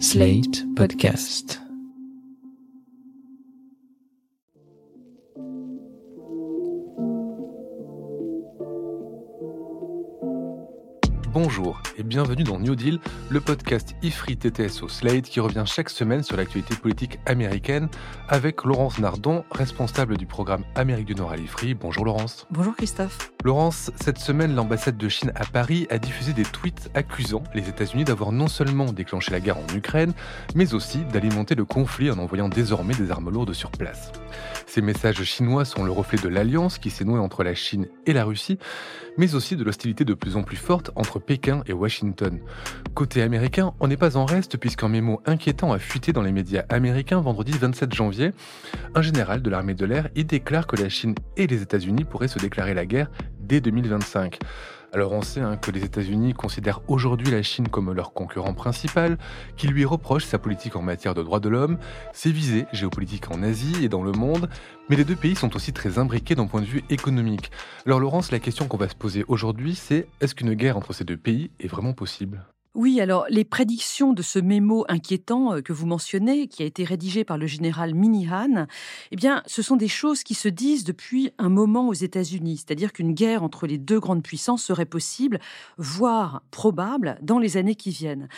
Slate Podcast. Bonjour et bienvenue dans New Deal, le podcast IFRI TTS au Slate qui revient chaque semaine sur l'actualité politique américaine avec Laurence Nardon, responsable du programme Amérique du Nord à l'IFRI. Bonjour Laurence. Bonjour Christophe. Laurence, cette semaine, l'ambassade de Chine à Paris a diffusé des tweets accusant les États-Unis d'avoir non seulement déclenché la guerre en Ukraine, mais aussi d'alimenter le conflit en envoyant désormais des armes lourdes sur place. Ces messages chinois sont le reflet de l'alliance qui s'est nouée entre la Chine et la Russie, mais aussi de l'hostilité de plus en plus forte entre Pékin et Washington. Côté américain, on n'est pas en reste puisqu'un mémo inquiétant a fuité dans les médias américains vendredi 27 janvier. Un général de l'armée de l'air y déclare que la Chine et les États-Unis pourraient se déclarer la guerre dès 2025. Alors on sait hein, que les États-Unis considèrent aujourd'hui la Chine comme leur concurrent principal, qui lui reproche sa politique en matière de droits de l'homme, ses visées géopolitiques en Asie et dans le monde, mais les deux pays sont aussi très imbriqués d'un point de vue économique. Alors Laurence, la question qu'on va se poser aujourd'hui, c'est est-ce qu'une guerre entre ces deux pays est vraiment possible? Oui, alors les prédictions de ce mémo inquiétant euh, que vous mentionnez, qui a été rédigé par le général Minihan, eh bien, ce sont des choses qui se disent depuis un moment aux États-Unis, c'est-à-dire qu'une guerre entre les deux grandes puissances serait possible, voire probable, dans les années qui viennent.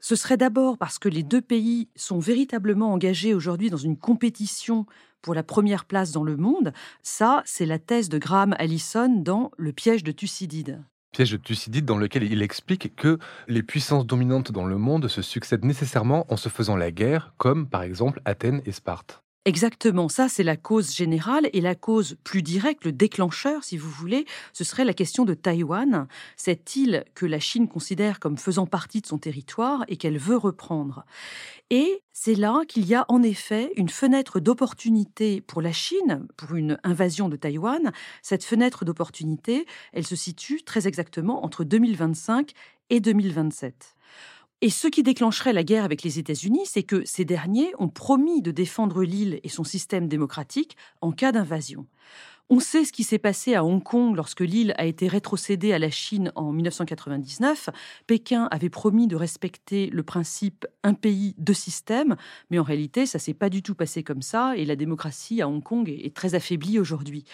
Ce serait d'abord parce que les deux pays sont véritablement engagés aujourd'hui dans une compétition pour la première place dans le monde. Ça, c'est la thèse de Graham Allison dans Le piège de Thucydide piège de Thucydide dans lequel il explique que les puissances dominantes dans le monde se succèdent nécessairement en se faisant la guerre, comme par exemple Athènes et Sparte. Exactement, ça c'est la cause générale et la cause plus directe, le déclencheur si vous voulez, ce serait la question de Taïwan, cette île que la Chine considère comme faisant partie de son territoire et qu'elle veut reprendre. Et c'est là qu'il y a en effet une fenêtre d'opportunité pour la Chine, pour une invasion de Taïwan. Cette fenêtre d'opportunité, elle se situe très exactement entre 2025 et 2027. Et ce qui déclencherait la guerre avec les États-Unis, c'est que ces derniers ont promis de défendre l'île et son système démocratique en cas d'invasion. On sait ce qui s'est passé à Hong Kong lorsque l'île a été rétrocédée à la Chine en 1999. Pékin avait promis de respecter le principe un pays, deux systèmes, mais en réalité, ça s'est pas du tout passé comme ça et la démocratie à Hong Kong est très affaiblie aujourd'hui.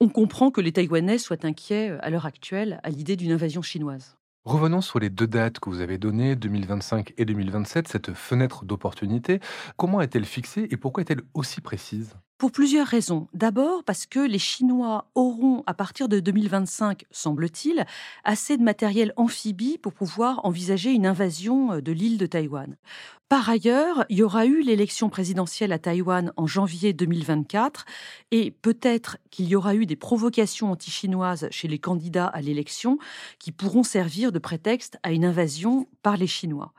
On comprend que les Taïwanais soient inquiets à l'heure actuelle à l'idée d'une invasion chinoise. Revenons sur les deux dates que vous avez données, 2025 et 2027, cette fenêtre d'opportunité. Comment est-elle fixée et pourquoi est-elle aussi précise? Pour plusieurs raisons. D'abord parce que les Chinois auront, à partir de 2025, semble-t-il, assez de matériel amphibie pour pouvoir envisager une invasion euh, de l'île de Taïwan. Par ailleurs, il y aura eu l'élection présidentielle à Taïwan en janvier 2024 et peut-être qu'il y aura eu des provocations anti-chinoises chez les candidats à l'élection qui pourront servir de prétexte à une invasion par les Chinois.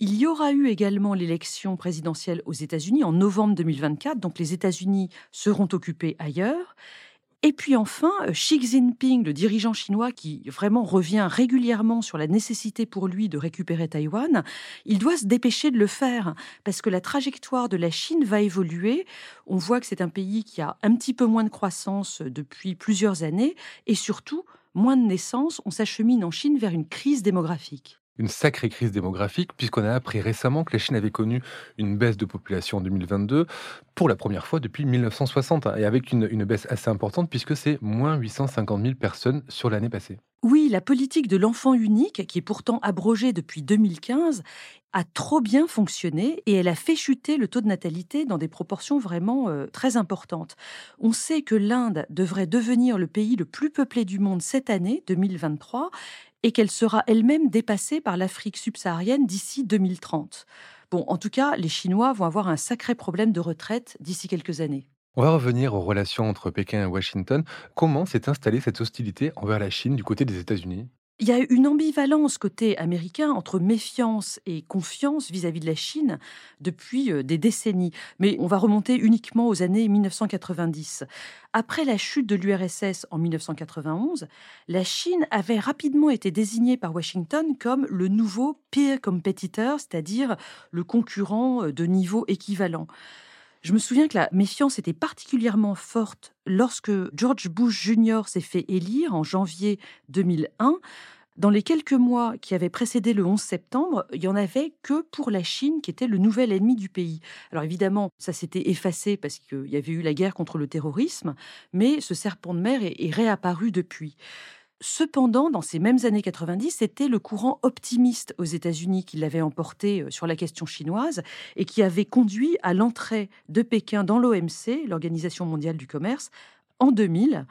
Il y aura eu également l'élection présidentielle aux États-Unis en novembre 2024, donc les États-Unis seront occupés ailleurs. Et puis enfin, Xi Jinping, le dirigeant chinois qui vraiment revient régulièrement sur la nécessité pour lui de récupérer Taïwan, il doit se dépêcher de le faire parce que la trajectoire de la Chine va évoluer. On voit que c'est un pays qui a un petit peu moins de croissance depuis plusieurs années et surtout moins de naissances. On s'achemine en Chine vers une crise démographique une sacrée crise démographique, puisqu'on a appris récemment que la Chine avait connu une baisse de population en 2022 pour la première fois depuis 1960, hein, et avec une, baisse assez importante, puisque c'est moins 850 000 personnes sur l'année passée. Oui, la politique de l'enfant unique, qui est pourtant abrogée depuis 2015, a trop bien fonctionné et elle a fait chuter le taux de natalité dans des proportions vraiment euh, très importantes. On sait que l'Inde devrait devenir le pays le plus peuplé du monde cette année, 2023, et qu'elle sera elle-même dépassée par l'Afrique subsaharienne d'ici 2030. Bon, en tout cas, les Chinois vont avoir un sacré problème de retraite d'ici quelques années. On va revenir aux relations entre Pékin et Washington. Comment s'est installée cette hostilité envers la Chine du côté des États-Unis? Il y a une ambivalence côté américain entre méfiance et confiance vis-à-vis de la Chine depuis euh, des décennies. Mais on va remonter uniquement aux années 1990. Après la chute de l'URSS en 1991, la Chine avait rapidement été désignée par Washington comme le nouveau peer competitor, c'est-à-dire le concurrent euh, de niveau équivalent. Je me souviens que la méfiance était particulièrement forte lorsque George Bush Jr. s'est fait élire en janvier 2001. Dans les quelques mois qui avaient précédé le 11 septembre, il y en avait que pour la Chine qui était le nouvel ennemi du pays. Alors évidemment, ça s'était effacé parce qu'il y avait eu la guerre contre le terrorisme, mais ce serpent de mer est, réapparu depuis. Cependant, dans ces mêmes années 90, c'était le courant optimiste aux États-Unis qui l'avait emporté euh, sur la question chinoise et qui avait conduit à l'entrée de Pékin dans l'OMC, l'Organisation mondiale du commerce, en 2000.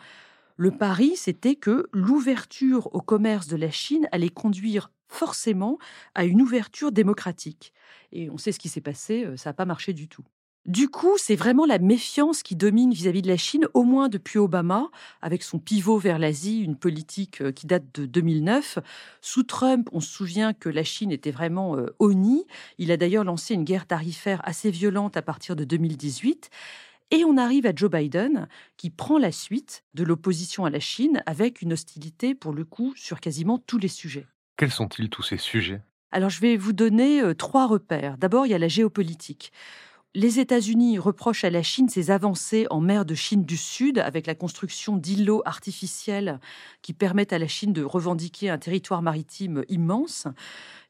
Le pari, c'était que l'ouverture au commerce de la Chine allait conduire forcément à une ouverture démocratique. Et on sait ce qui s'est passé, euh, ça n'a pas marché du tout. Du coup, c'est vraiment la méfiance qui domine vis-à-vis de la Chine, au moins depuis Obama, avec son pivot vers l'Asie, une politique euh, qui date de 2009. Sous Trump, on se souvient que la Chine était vraiment euh, honnie. Il a d'ailleurs lancé une guerre tarifaire assez violente à partir de 2018. Et on arrive à Joe Biden, qui prend la suite de l'opposition à la Chine avec une hostilité, pour le coup, sur quasiment tous les sujets. Quels sont-ils tous ces sujets? Alors, je vais vous donner euh, trois repères. D'abord, il y a la géopolitique. Les États-Unis reprochent à la Chine ses avancées en mer de Chine du Sud avec la construction d'îlots artificiels qui permettent à la Chine de revendiquer un territoire maritime immense.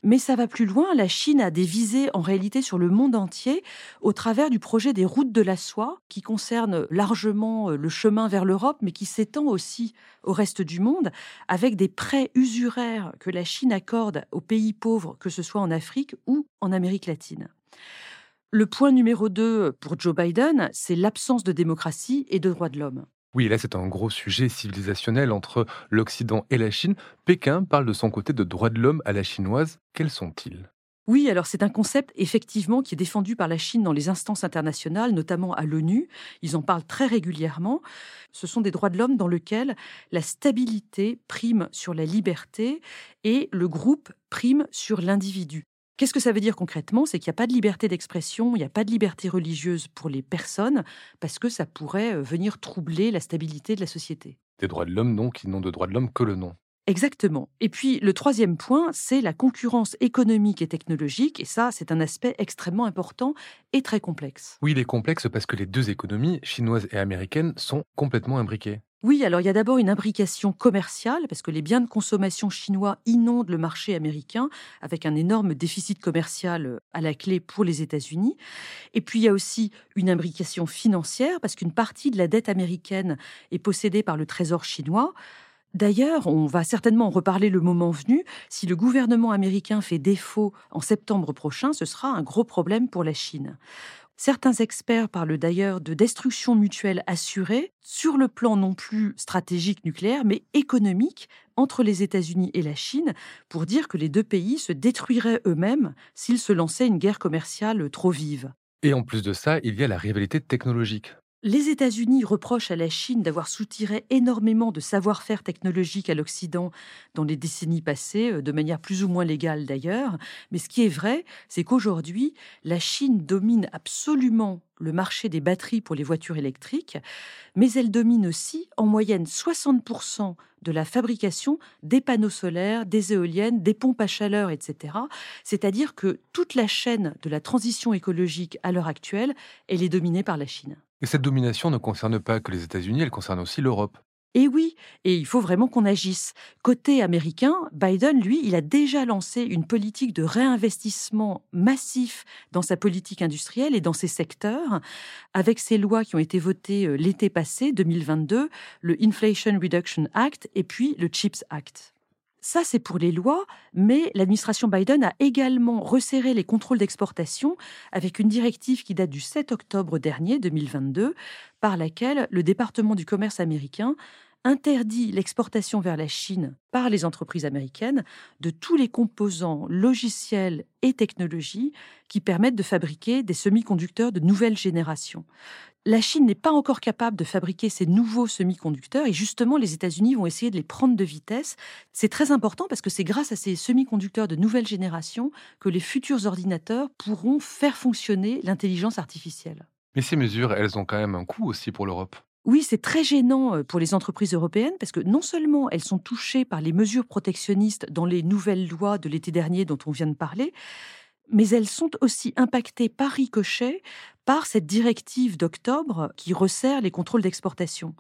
Mais ça va plus loin. La Chine a des visées en réalité sur le monde entier au travers du projet des routes de la soie qui concerne largement le chemin vers l'Europe mais qui s'étend aussi au reste du monde avec des prêts usuraires que la Chine accorde aux pays pauvres, que ce soit en Afrique ou en Amérique latine. Le point numéro 2 pour Joe Biden, c'est l'absence de démocratie et de droits de l'homme. Oui, là c'est un gros sujet civilisationnel entre l'Occident et la Chine. Pékin parle de son côté de droits de l'homme à la chinoise. Quels sont-ils? Oui, alors c'est un concept effectivement qui est défendu par la Chine dans les instances internationales, notamment à l'ONU. Ils en parlent très régulièrement. Ce sont des droits de l'homme dans lesquels la stabilité prime sur la liberté et le groupe prime sur l'individu. Qu'est-ce que ça veut dire concrètement? C'est qu'il n'y a pas de liberté d'expression, il n'y a pas de liberté religieuse pour les personnes, parce que ça pourrait euh, venir troubler la stabilité de la société. Des droits de l'homme, donc, qui n'ont de droits de l'homme que le nom. Exactement. Et puis le troisième point, c'est la concurrence économique et technologique, et ça, c'est un aspect extrêmement important et très complexe. Oui, il est complexe parce que les deux économies, chinoise et américaine, sont complètement imbriquées. Oui, alors il y a d'abord une imbrication commerciale, parce que les biens de consommation chinois inondent le marché américain, avec un énorme déficit commercial euh, à la clé pour les États-Unis. Et puis il y a aussi une imbrication financière, parce qu'une partie de la dette américaine est possédée par le Trésor chinois. D'ailleurs, on va certainement en reparler le moment venu. Si le gouvernement américain fait défaut en septembre prochain, ce sera un gros problème pour la Chine. Certains experts parlent d'ailleurs de destruction mutuelle assurée, sur le plan non plus stratégique nucléaire, mais économique, entre les États-Unis et la Chine, pour dire que les deux pays se détruiraient eux-mêmes s'ils se lançaient une guerre commerciale trop vive. Et en plus de ça, il y a la rivalité technologique. Les États-Unis reprochent à la Chine d'avoir soutiré énormément de savoir-faire technologique à l'Occident dans les décennies passées, euh, de manière plus ou moins légale d'ailleurs. Mais ce qui est vrai, c'est qu'aujourd'hui, la Chine domine absolument le marché des batteries pour les voitures électriques, mais elle domine aussi en moyenne 60% de la fabrication des panneaux solaires, des éoliennes, des pompes à chaleur, etc. C'est-à-dire que toute la chaîne de la transition écologique à l'heure actuelle, elle est dominée par la Chine. Et cette domination ne concerne pas que les États-Unis, elle concerne aussi l'Europe. Et oui, et il faut vraiment qu'on agisse. Côté américain, Biden, lui, il a déjà lancé une politique de réinvestissement massif dans sa politique industrielle et dans ses secteurs, avec ces lois qui ont été votées euh, l'été passé, 2022, le Inflation Reduction Act et puis le CHIPS Act. Ça, c'est pour les lois, mais l'administration Biden a également resserré les contrôles d'exportation avec une directive qui date du 7 octobre dernier, 2022, par laquelle le département du commerce américain interdit l'exportation vers la Chine par les entreprises américaines de tous les composants logiciels et technologies qui permettent de fabriquer des semi-conducteurs de nouvelle génération. La Chine n'est pas encore capable de fabriquer ces nouveaux semi-conducteurs et justement les États-Unis vont essayer de les prendre de vitesse. C'est très important parce que c'est grâce à ces semi-conducteurs de nouvelle génération que les futurs ordinateurs pourront faire fonctionner l'intelligence artificielle. Mais ces mesures, elles ont quand même un coût aussi pour l'Europe. Oui, c'est très gênant euh, pour les entreprises européennes parce que non seulement elles sont touchées par les mesures protectionnistes dans les nouvelles lois de l'été dernier dont on vient de parler, mais elles sont aussi impactées par ricochet par cette directive d'octobre qui resserre les contrôles d'exportation.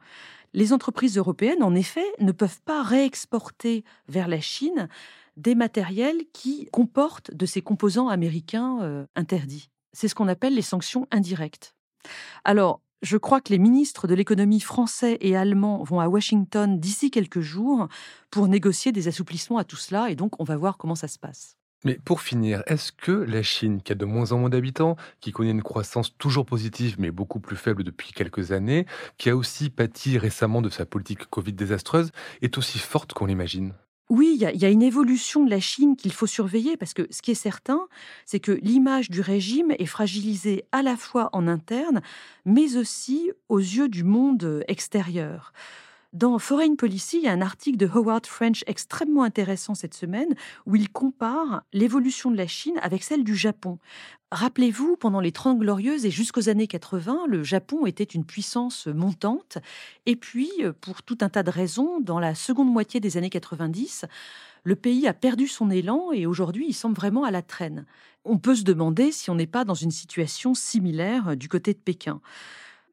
Les entreprises européennes, en effet, ne peuvent pas réexporter vers la Chine des matériels qui comportent de ces composants américains euh, interdits. C'est ce qu'on appelle les sanctions indirectes. Alors, je crois que les ministres de l'économie français et allemands vont à Washington d'ici quelques jours pour négocier des assouplissements à tout cela, et donc on va voir comment ça se passe. Mais pour finir, est-ce que la Chine, qui a de moins en moins d'habitants, qui connaît une croissance toujours positive mais beaucoup plus faible depuis quelques années, qui a aussi pâti récemment de sa politique Covid désastreuse, est aussi forte qu'on l'imagine? Oui, il y, a une évolution de la Chine qu'il faut surveiller parce que ce qui est certain, c'est que l'image du régime est fragilisée à la fois en interne, mais aussi aux yeux du monde extérieur. Dans Foreign Policy, il y a un article de Howard French extrêmement intéressant cette semaine où il compare l'évolution de la Chine avec celle du Japon. Rappelez-vous, pendant les Trente Glorieuses et jusqu'aux années 80, le Japon était une puissance montante. Et puis, pour tout un tas de raisons, dans la seconde moitié des années 90, le pays a perdu son élan et aujourd'hui il semble vraiment à la traîne. On peut se demander si on n'est pas dans une situation similaire du côté de Pékin.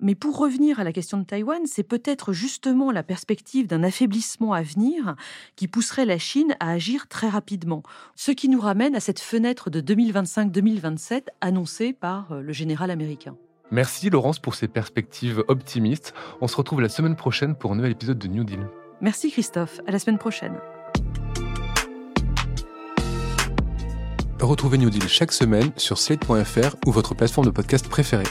Mais pour revenir à la question de Taïwan, c'est peut-être justement la perspective d'un affaiblissement à venir qui pousserait la Chine à agir très rapidement. Ce qui nous ramène à cette fenêtre de 2025-2027 annoncée par euh, le général américain. Merci Laurence pour ces perspectives optimistes. On se retrouve la semaine prochaine pour un nouvel épisode de New Deal. Merci Christophe, à la semaine prochaine. Retrouvez New Deal chaque semaine sur slate.fr ou votre plateforme de podcast préférée.